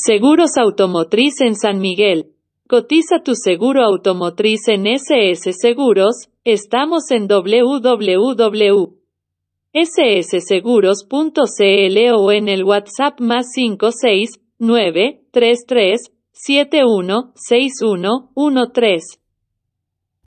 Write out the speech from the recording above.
Seguros Automotriz en San Miguel. Cotiza tu seguro automotriz en SS Seguros. Estamos en www.ssseguros.cl o en el WhatsApp más 569 33 71 61